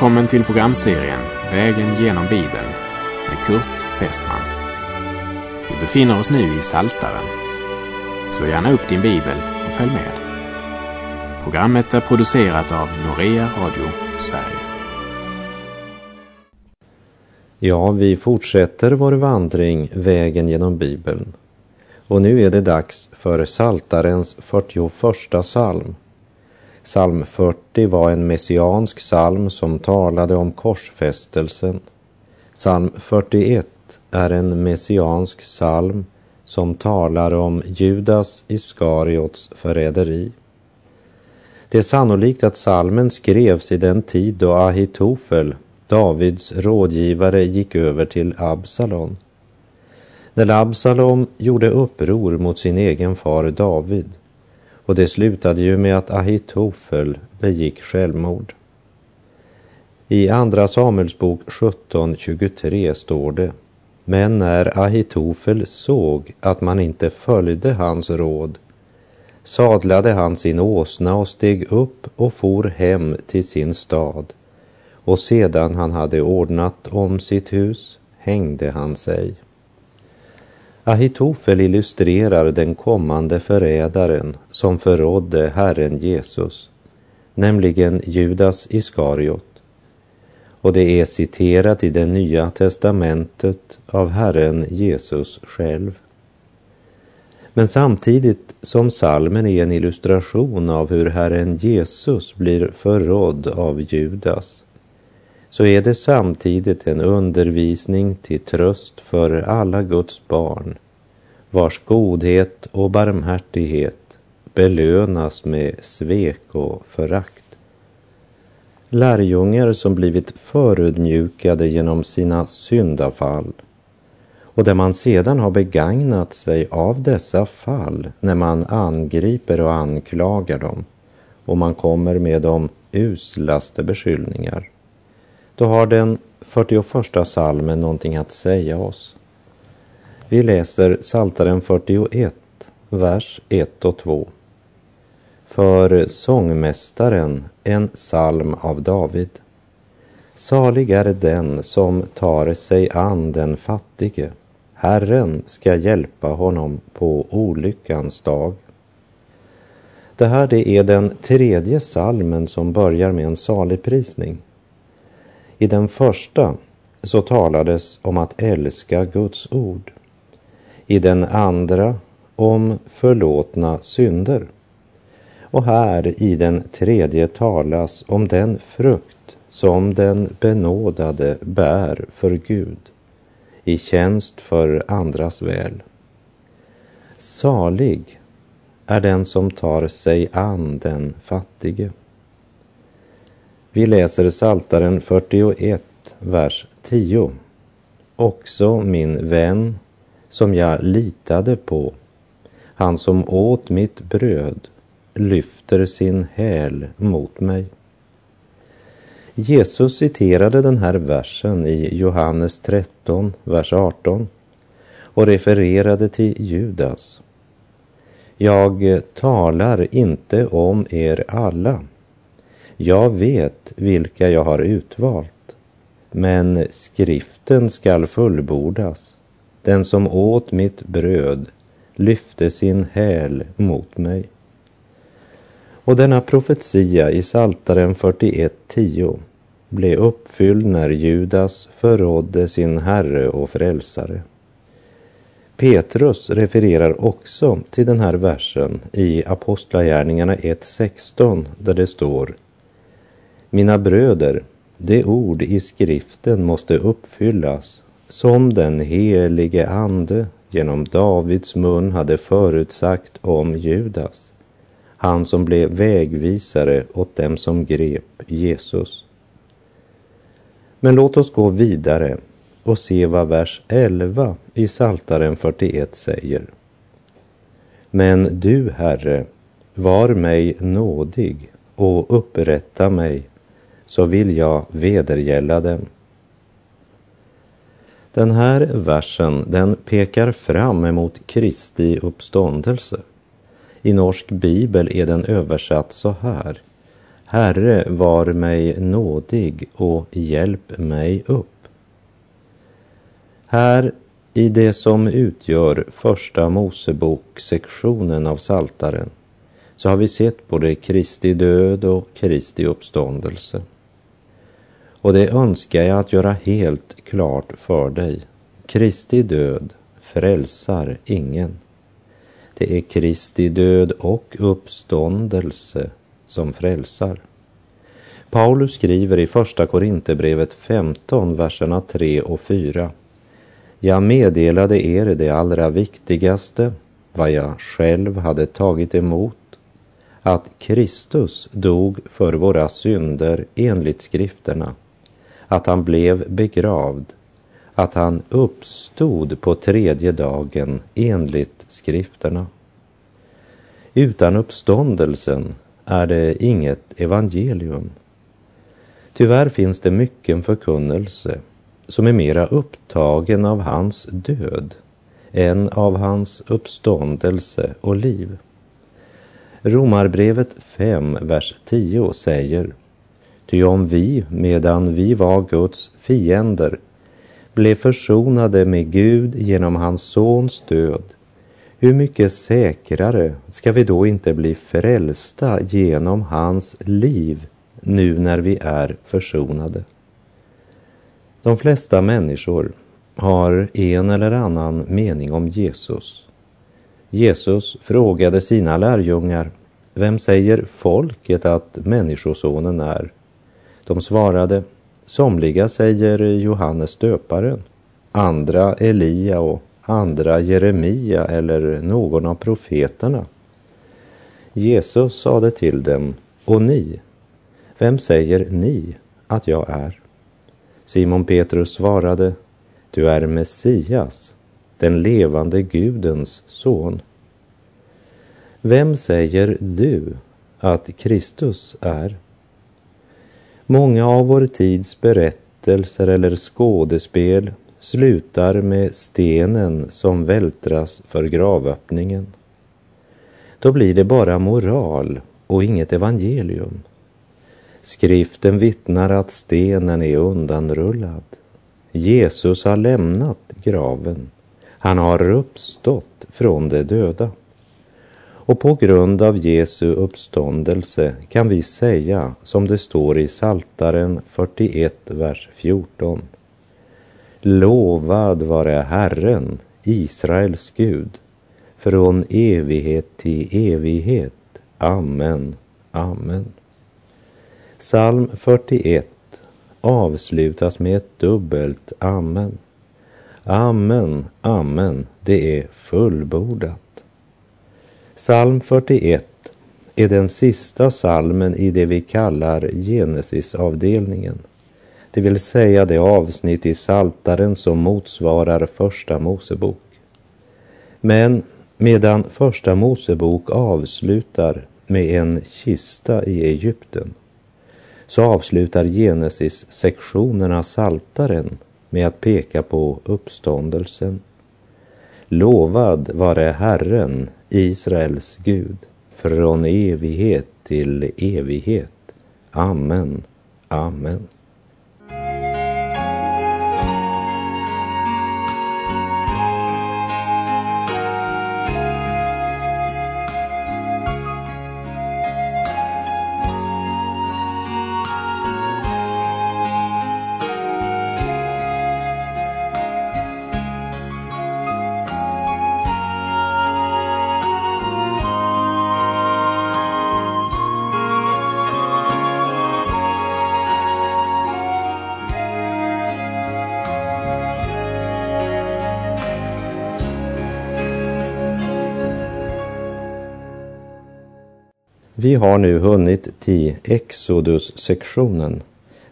Välkommen till programserien Vägen genom Bibeln med Kurt Westman. Vi befinner oss nu i Saltaren. Slå gärna upp din bibel och följ med. Programmet är producerat av Norea Radio Sverige. Ja, vi fortsätter vår vandring vägen genom Bibeln. Och nu är det dags för Saltarens 41 psalm. Psalm 40 var en messiansk psalm som talade om korsfästelsen. Psalm 41 är en messiansk psalm som talar om Judas Iskariots förräderi. Det är sannolikt att psalmen skrevs i den tid då Ahitofel, Davids rådgivare, gick över till Absalon. När Absalom gjorde uppror mot sin egen far David och det slutade ju med att Ahitofel begick självmord. I Andra Samuelsbok 17.23 står det Men när Ahitofel såg att man inte följde hans råd sadlade han sin åsna och steg upp och for hem till sin stad och sedan han hade ordnat om sitt hus hängde han sig. Ahitofel illustrerar den kommande förrädaren som förrådde Herren Jesus, nämligen Judas Iskariot. Och det är citerat i det nya testamentet av Herren Jesus själv. Men samtidigt som salmen är en illustration av hur Herren Jesus blir förrådd av Judas så är det samtidigt en undervisning till tröst för alla Guds barn vars godhet och barmhärtighet belönas med svek och förakt. Lärjungar som blivit förödmjukade genom sina syndafall och där man sedan har begagnat sig av dessa fall när man angriper och anklagar dem och man kommer med de uslaste beskyllningar då har den 41 salmen någonting att säga oss. Vi läser Saltaren 41, vers 1 och 2. För sångmästaren en psalm av David. Salig är den som tar sig an den fattige. Herren ska hjälpa honom på olyckans dag. Det här det är den tredje salmen som börjar med en salig prisning. I den första så talades om att älska Guds ord. I den andra om förlåtna synder. Och här i den tredje talas om den frukt som den benådade bär för Gud i tjänst för andras väl. Salig är den som tar sig an den fattige. Vi läser Saltaren 41, vers 10. Också min vän som jag litade på, han som åt mitt bröd, lyfter sin häl mot mig. Jesus citerade den här versen i Johannes 13, vers 18 och refererade till Judas. Jag talar inte om er alla, jag vet vilka jag har utvalt, men skriften skall fullbordas. Den som åt mitt bröd lyfte sin häl mot mig. Och denna profetia i Saltaren 41.10 blev uppfylld när Judas förrådde sin Herre och Frälsare. Petrus refererar också till den här versen i Apostlagärningarna 1.16 där det står mina bröder, det ord i skriften måste uppfyllas som den helige Ande genom Davids mun hade förutsagt om Judas, han som blev vägvisare åt dem som grep Jesus. Men låt oss gå vidare och se vad vers 11 i Saltaren 41 säger. Men du, Herre, var mig nådig och upprätta mig så vill jag vedergälla dem. Den här versen den pekar fram emot Kristi uppståndelse. I norsk bibel är den översatt så här. Herre, var mig nådig och hjälp mig upp. Här i det som utgör Första Mosebok-sektionen av Saltaren så har vi sett både Kristi död och Kristi uppståndelse. Och det önskar jag att göra helt klart för dig. Kristi död frälsar ingen. Det är Kristi död och uppståndelse som frälsar. Paulus skriver i Första Korinthierbrevet 15, verserna 3 och 4. Jag meddelade er det allra viktigaste, vad jag själv hade tagit emot, att Kristus dog för våra synder enligt skrifterna, att han blev begravd, att han uppstod på tredje dagen enligt skrifterna. Utan uppståndelsen är det inget evangelium. Tyvärr finns det mycken förkunnelse som är mera upptagen av hans död än av hans uppståndelse och liv. Romarbrevet 5, vers 10 säger Ty om vi, medan vi var Guds fiender, blev försonade med Gud genom hans sons död, hur mycket säkrare ska vi då inte bli frälsta genom hans liv nu när vi är försonade? De flesta människor har en eller annan mening om Jesus. Jesus frågade sina lärjungar, vem säger folket att Människosonen är? De svarade, somliga säger Johannes döparen, andra Elia och andra Jeremia eller någon av profeterna. Jesus sade till dem, och ni, vem säger ni att jag är? Simon Petrus svarade, du är Messias, den levande Gudens son. Vem säger du att Kristus är? Många av vår tids berättelser eller skådespel slutar med stenen som vältras för gravöppningen. Då blir det bara moral och inget evangelium. Skriften vittnar att stenen är undanrullad. Jesus har lämnat graven. Han har uppstått från de döda. Och på grund av Jesu uppståndelse kan vi säga som det står i Saltaren 41, vers 14. Lovad vare Herren, Israels Gud, från evighet till evighet. Amen. Amen. Psalm 41 avslutas med ett dubbelt amen. Amen, amen, det är fullbordat. Psalm 41 är den sista salmen i det vi kallar Genesisavdelningen, det vill säga det avsnitt i Saltaren som motsvarar Första Mosebok. Men medan Första Mosebok avslutar med en kista i Egypten så avslutar Genesis sektionerna Saltaren med att peka på uppståndelsen. Lovad vare Herren, Israels Gud, från evighet till evighet. Amen. Amen. Vi har nu hunnit till Exodus-sektionen,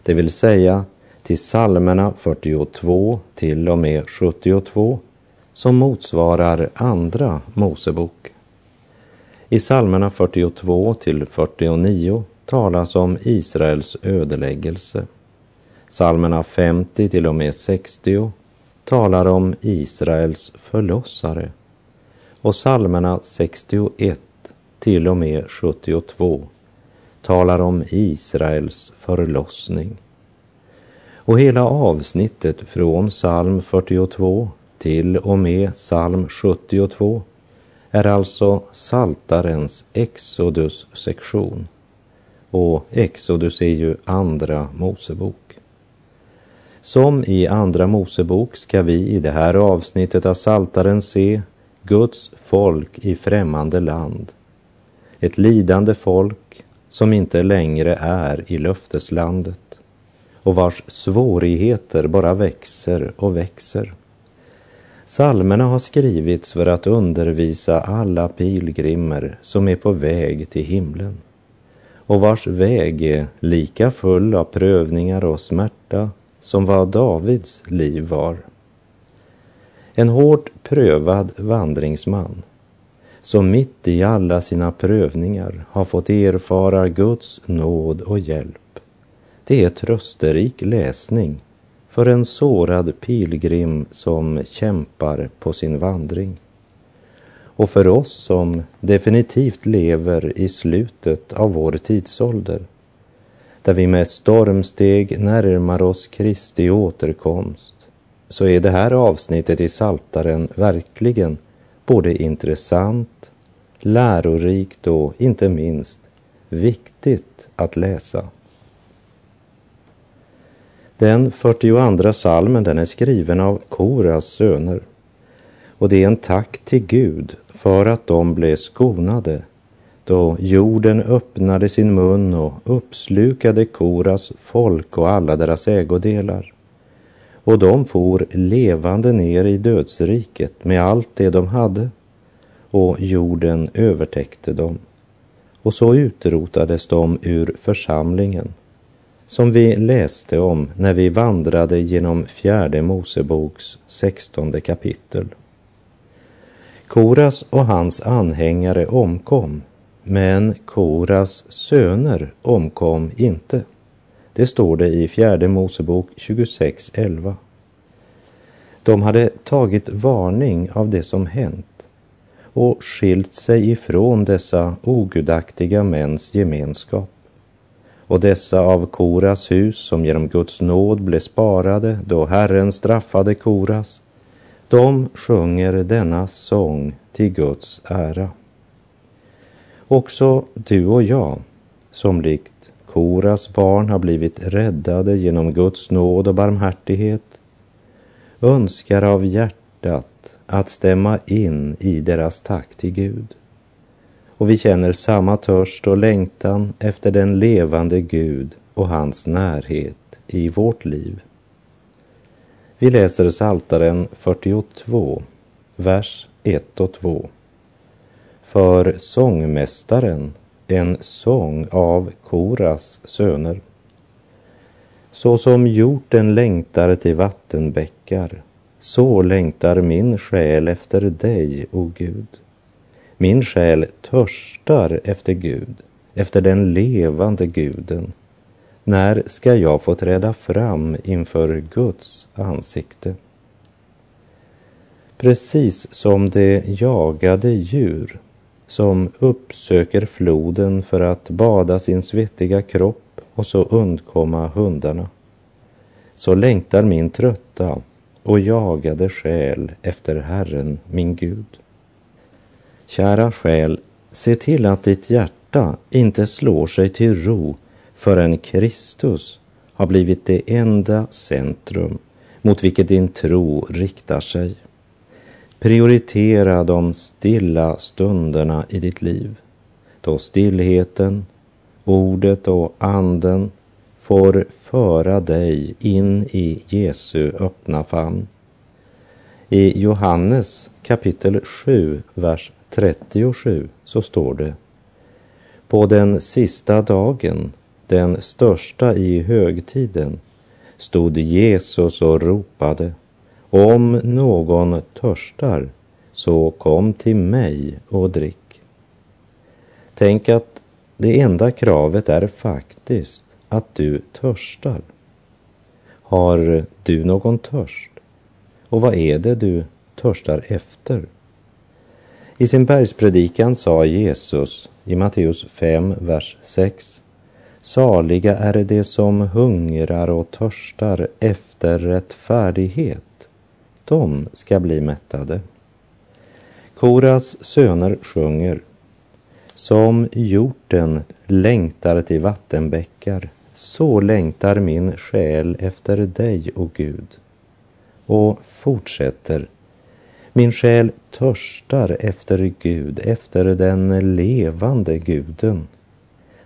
det vill säga till psalmerna 42 till och med 72 som motsvarar Andra Mosebok. I psalmerna 42 till 49 talas om Israels ödeläggelse. Psalmerna 50 till och med 60 talar om Israels förlossare och psalmerna 61 till och med 72 talar om Israels förlossning. Och hela avsnittet från psalm 42 till och med psalm 72 är alltså Saltarens Exodus-sektion. Och Exodus är ju Andra Mosebok. Som i Andra Mosebok ska vi i det här avsnittet av Saltaren se Guds folk i främmande land. Ett lidande folk som inte längre är i löfteslandet och vars svårigheter bara växer och växer. Salmerna har skrivits för att undervisa alla pilgrimer som är på väg till himlen och vars väg är lika full av prövningar och smärta som vad Davids liv var. En hårt prövad vandringsman som mitt i alla sina prövningar har fått erfara Guds nåd och hjälp. Det är trösterik läsning för en sårad pilgrim som kämpar på sin vandring. Och för oss som definitivt lever i slutet av vår tidsålder, där vi med stormsteg närmar oss Kristi återkomst, så är det här avsnittet i Saltaren verkligen både intressant, lärorikt och inte minst viktigt att läsa. Den 42 salmen den är skriven av Koras söner och det är en tack till Gud för att de blev skonade då jorden öppnade sin mun och uppslukade Koras folk och alla deras ägodelar. Och de for levande ner i dödsriket med allt det de hade och jorden övertäckte dem. Och så utrotades de ur församlingen som vi läste om när vi vandrade genom fjärde Moseboks sextonde kapitel. Koras och hans anhängare omkom, men Koras söner omkom inte. Det står det i fjärde Mosebok 26.11. De hade tagit varning av det som hänt och skilt sig ifrån dessa ogudaktiga mäns gemenskap och dessa av Koras hus som genom Guds nåd blev sparade då Herren straffade Koras, de sjunger denna sång till Guds ära. Också du och jag, som likt Koras barn har blivit räddade genom Guds nåd och barmhärtighet, önskar av hjärtat att stämma in i deras tack till Gud och vi känner samma törst och längtan efter den levande Gud och hans närhet i vårt liv. Vi läser Saltaren 42, vers 1 och 2. För sångmästaren en sång av Koras söner. Så som hjorten längtar till vattenbäckar, så längtar min själ efter dig, o Gud. Min själ törstar efter Gud, efter den levande guden. När ska jag få träda fram inför Guds ansikte? Precis som det jagade djur som uppsöker floden för att bada sin svettiga kropp och så undkomma hundarna, så längtar min trötta och jagade själ efter Herren, min Gud. Kära själ, se till att ditt hjärta inte slår sig till ro förrän Kristus har blivit det enda centrum mot vilket din tro riktar sig. Prioritera de stilla stunderna i ditt liv, då stillheten, ordet och anden får föra dig in i Jesu öppna famn. I Johannes kapitel 7, vers 37 så står det På den sista dagen, den största i högtiden, stod Jesus och ropade om någon törstar, så kom till mig och drick. Tänk att det enda kravet är faktiskt att du törstar. Har du någon törst? Och vad är det du törstar efter? I sin bergspredikan sa Jesus i Matteus 5, vers 6 Saliga är de som hungrar och törstar efter rättfärdighet. De ska bli mättade. Koras söner sjunger. Som hjorten längtar till vattenbäckar, så längtar min själ efter dig, o Gud. Och fortsätter. Min själ törstar efter Gud, efter den levande guden.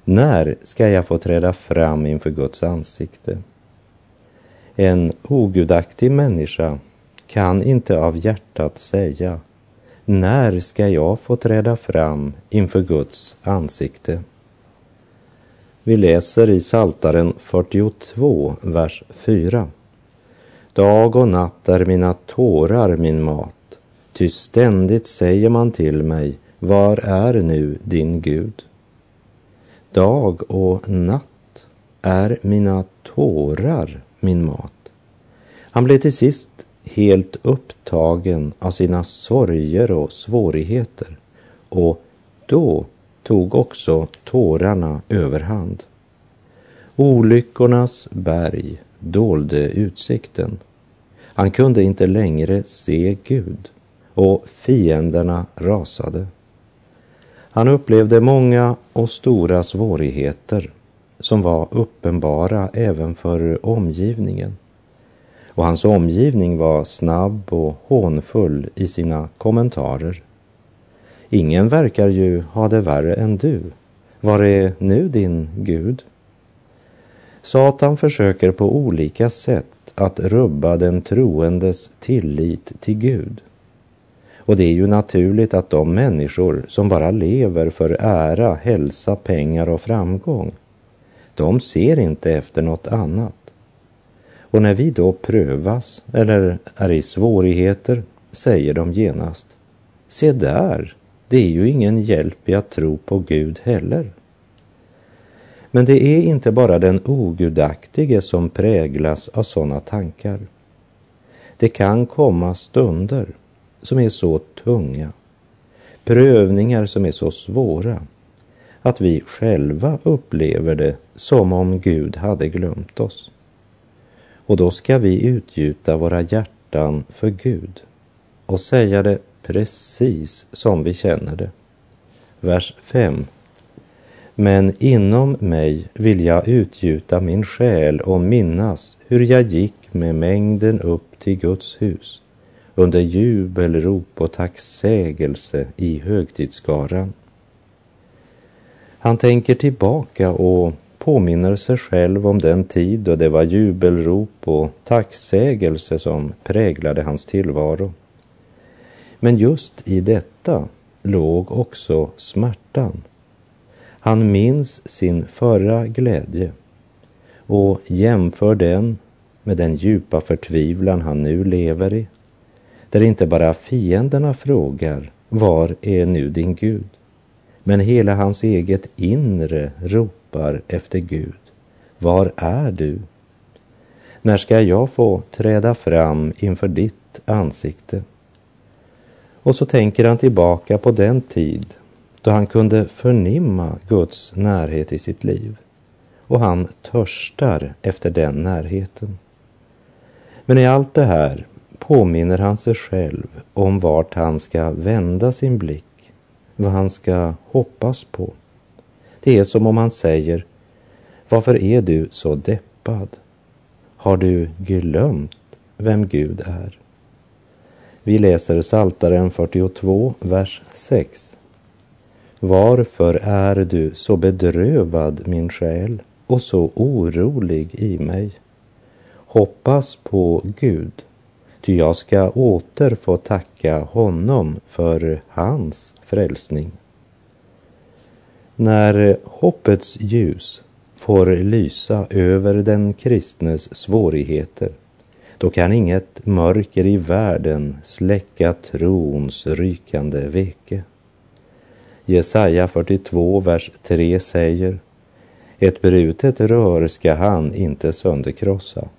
När ska jag få träda fram inför Guds ansikte? En ogudaktig människa kan inte av hjärtat säga när ska jag få träda fram inför Guds ansikte? Vi läser i Saltaren 42, vers 4. Dag och natt är mina tårar min mat, ty ständigt säger man till mig, var är nu din Gud? Dag och natt är mina tårar min mat. Han blev till sist helt upptagen av sina sorger och svårigheter och då tog också tårarna överhand. Olyckornas berg dolde utsikten. Han kunde inte längre se Gud och fienderna rasade. Han upplevde många och stora svårigheter som var uppenbara även för omgivningen. Och hans omgivning var snabb och hånfull i sina kommentarer. Ingen verkar ju ha det värre än du. Var är nu din Gud? Satan försöker på olika sätt att rubba den troendes tillit till Gud. Och det är ju naturligt att de människor som bara lever för ära, hälsa, pengar och framgång, de ser inte efter något annat. Och när vi då prövas eller är i svårigheter säger de genast, se där, det är ju ingen hjälp i att tro på Gud heller. Men det är inte bara den ogudaktige som präglas av sådana tankar. Det kan komma stunder som är så tunga, prövningar som är så svåra, att vi själva upplever det som om Gud hade glömt oss. Och då ska vi utgjuta våra hjärtan för Gud och säga det precis som vi känner det. Vers 5. Men inom mig vill jag utgjuta min själ och minnas hur jag gick med mängden upp till Guds hus under jubelrop och tacksägelse i högtidsskaran. Han tänker tillbaka och påminner sig själv om den tid då det var jubelrop och tacksägelse som präglade hans tillvaro. Men just i detta låg också smärtan. Han minns sin förra glädje och jämför den med den djupa förtvivlan han nu lever i där inte bara fienderna frågar var är nu din Gud? Men hela hans eget inre ropar efter Gud. Var är du? När ska jag få träda fram inför ditt ansikte? Och så tänker han tillbaka på den tid då han kunde förnimma Guds närhet i sitt liv. Och han törstar efter den närheten. Men i allt det här påminner han sig själv om vart han ska vända sin blick, vad han ska hoppas på. Det är som om han säger, varför är du så deppad? Har du glömt vem Gud är? Vi läser Saltaren 42, vers 6. Varför är du så bedrövad, min själ, och så orolig i mig? Hoppas på Gud Ty jag ska åter få tacka honom för hans frälsning. När hoppets ljus får lysa över den kristnes svårigheter, då kan inget mörker i världen släcka trons rykande veke. Jesaja 42, vers 3 säger Ett brutet rör ska han inte sönderkrossa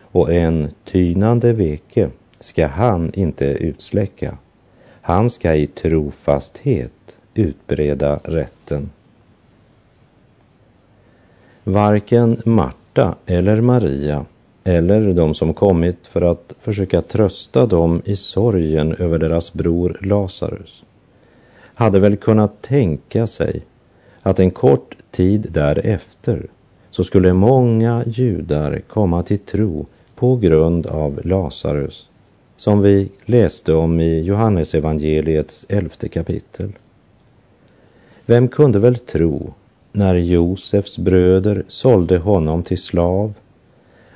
och en tynande veke ska han inte utsläcka. Han ska i trofasthet utbreda rätten. Varken Marta eller Maria eller de som kommit för att försöka trösta dem i sorgen över deras bror Lazarus hade väl kunnat tänka sig att en kort tid därefter så skulle många judar komma till tro på grund av Lazarus, som vi läste om i Johannesevangeliets elfte kapitel. Vem kunde väl tro, när Josefs bröder sålde honom till slav,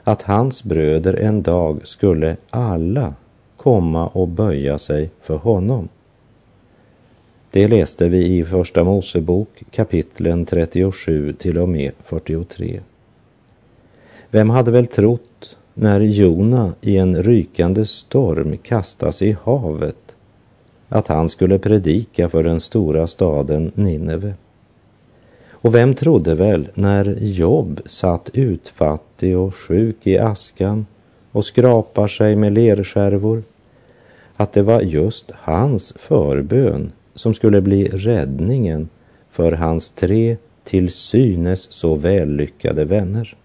att hans bröder en dag skulle alla komma och böja sig för honom? Det läste vi i Första Mosebok kapitlen 37 till och med 43. Vem hade väl trott när Jona i en rykande storm kastas i havet att han skulle predika för den stora staden Nineve? Och vem trodde väl när Job satt utfattig och sjuk i askan och skrapar sig med lerskärvor att det var just hans förbön som skulle bli räddningen för hans tre till synes så vällyckade vänner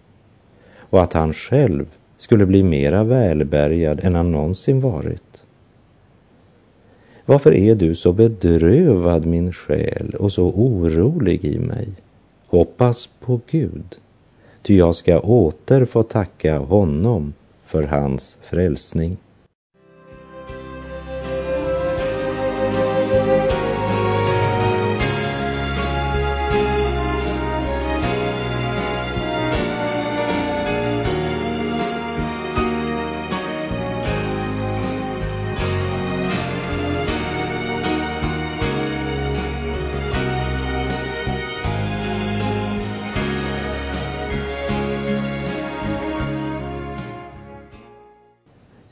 och att han själv skulle bli mera välbärgad än han någonsin varit. Varför är du så bedrövad, min själ, och så orolig i mig? Hoppas på Gud, ty jag ska åter få tacka honom för hans frälsning.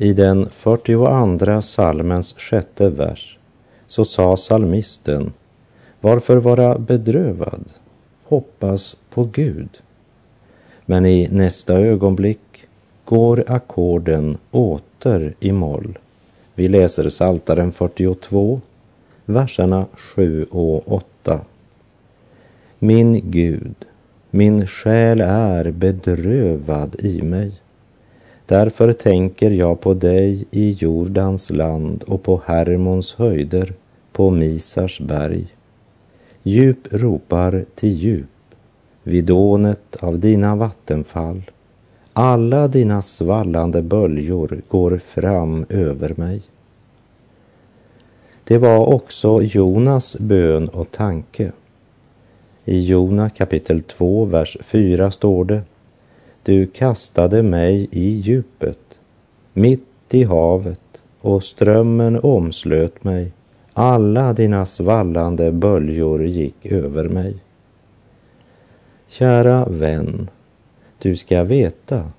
I den 42 salmens sjätte vers så sa salmisten Varför vara bedrövad? Hoppas på Gud. Men i nästa ögonblick går ackorden åter i moll. Vi läser Saltaren 42, verserna 7 och 8. Min Gud, min själ är bedrövad i mig. Därför tänker jag på dig i Jordans land och på Hermons höjder, på Misars berg. Djup ropar till djup vid dånet av dina vattenfall. Alla dina svallande böljor går fram över mig. Det var också Jonas bön och tanke. I Jona kapitel 2, vers 4 står det du kastade mig i djupet, mitt i havet, och strömmen omslöt mig. Alla dina svallande böljor gick över mig. Kära vän, du ska veta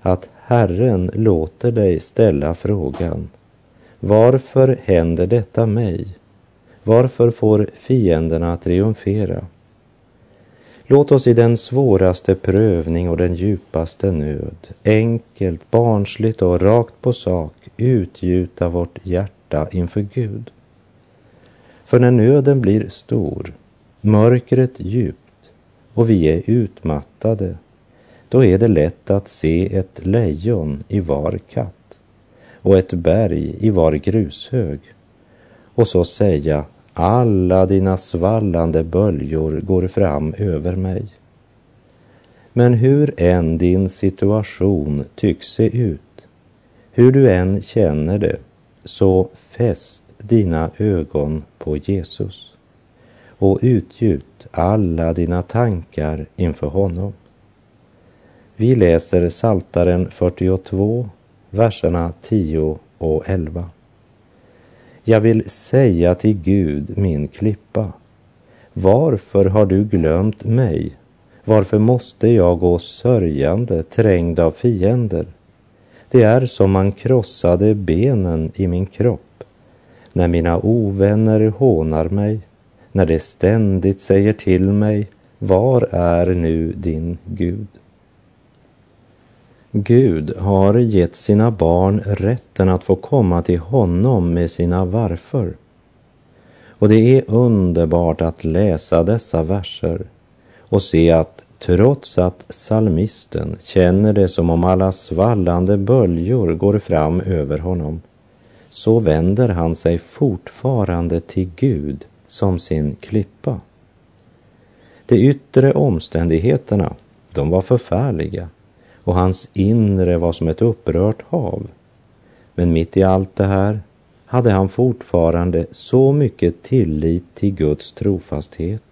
att Herren låter dig ställa frågan Varför händer detta mig? Varför får fienderna triumfera? Låt oss i den svåraste prövning och den djupaste nöd enkelt, barnsligt och rakt på sak utgjuta vårt hjärta inför Gud. För när nöden blir stor, mörkret djupt och vi är utmattade, då är det lätt att se ett lejon i var katt och ett berg i var grushög och så säga alla dina svallande böljor går fram över mig. Men hur än din situation tycks se ut, hur du än känner det, så fäst dina ögon på Jesus och utgjut alla dina tankar inför honom. Vi läser Saltaren 42, verserna 10 och 11. Jag vill säga till Gud, min klippa, varför har du glömt mig? Varför måste jag gå sörjande, trängd av fiender? Det är som man krossade benen i min kropp, när mina ovänner hånar mig, när de ständigt säger till mig, var är nu din Gud? Gud har gett sina barn rätten att få komma till honom med sina varför. Och det är underbart att läsa dessa verser och se att Trots att salmisten känner det som om alla svallande böljor går fram över honom, så vänder han sig fortfarande till Gud som sin klippa. De yttre omständigheterna, de var förfärliga och hans inre var som ett upprört hav. Men mitt i allt det här hade han fortfarande så mycket tillit till Guds trofasthet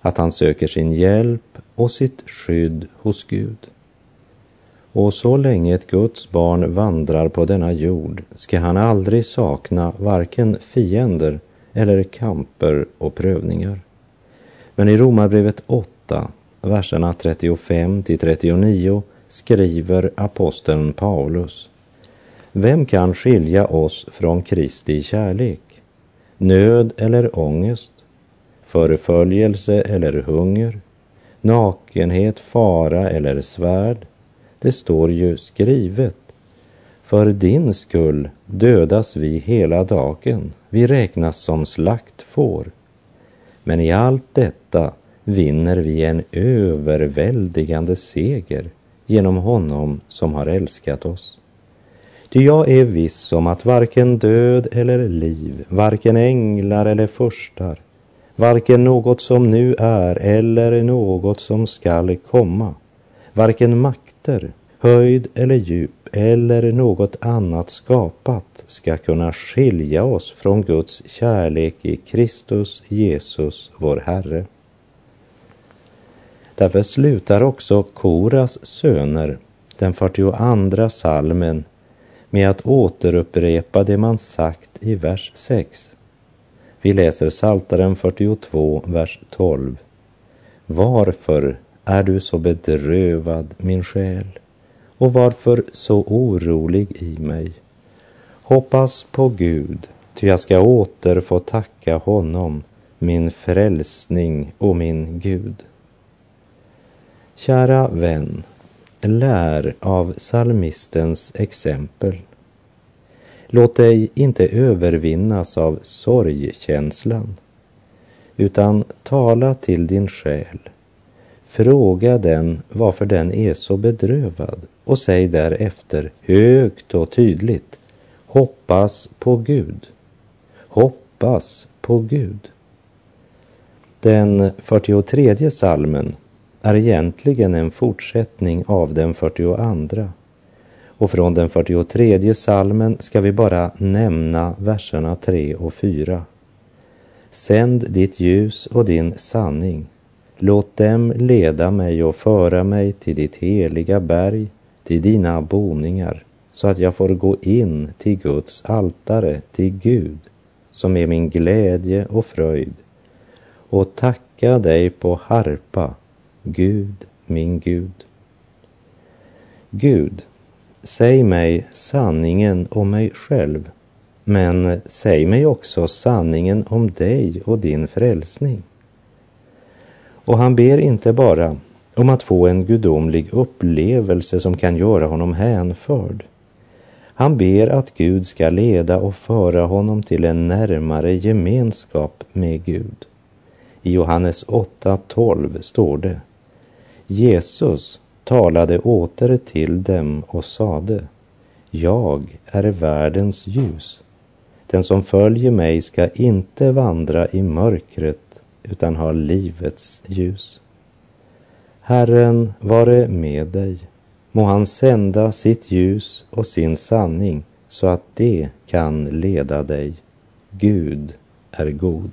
att han söker sin hjälp och sitt skydd hos Gud. Och så länge ett Guds barn vandrar på denna jord ska han aldrig sakna varken fiender eller kamper och prövningar. Men i Romarbrevet 8, verserna 35 till 39 skriver aposteln Paulus vem kan skilja oss från Kristi kärlek? Nöd eller ångest? Förföljelse eller hunger? Nakenhet, fara eller svärd? Det står ju skrivet. För din skull dödas vi hela dagen, vi räknas som slaktfår. Men i allt detta vinner vi en överväldigande seger genom honom som har älskat oss. Ty jag är viss om att varken död eller liv, varken änglar eller furstar, varken något som nu är eller något som skall komma, varken makter, höjd eller djup eller något annat skapat ska kunna skilja oss från Guds kärlek i Kristus Jesus, vår Herre. Därför slutar också Koras söner den 42 salmen med att återupprepa det man sagt i vers 6. Vi läser Saltaren 42, vers 12. Varför är du så bedrövad, min själ? Och varför så orolig i mig? Hoppas på Gud, ty jag ska åter få tacka honom, min frälsning och min Gud. Kära vän, lär av salmistens exempel. Låt dig inte övervinnas av sorgkänslan, utan tala till din själ. Fråga den varför den är så bedrövad och säg därefter högt och tydligt Hoppas på Gud. Hoppas på Gud. Den 43 salmen är egentligen en fortsättning av den 42. Och från den 43 salmen ska vi bara nämna verserna 3 och 4. Sänd ditt ljus och din sanning. Låt dem leda mig och föra mig till ditt heliga berg, till dina boningar, så att jag får gå in till Guds altare, till Gud, som är min glädje och fröjd, och tacka dig på harpa Gud, min Gud. Gud, säg mig sanningen om mig själv, men säg mig också sanningen om dig och din frälsning. Och han ber inte bara om att få en gudomlig upplevelse som kan göra honom hänförd. Han ber att Gud ska leda och föra honom till en närmare gemenskap med Gud. I Johannes 8.12 står det Jesus talade åter till dem och sade Jag är världens ljus. Den som följer mig ska inte vandra i mörkret utan ha livets ljus. Herren vare med dig. Må han sända sitt ljus och sin sanning så att det kan leda dig. Gud är god.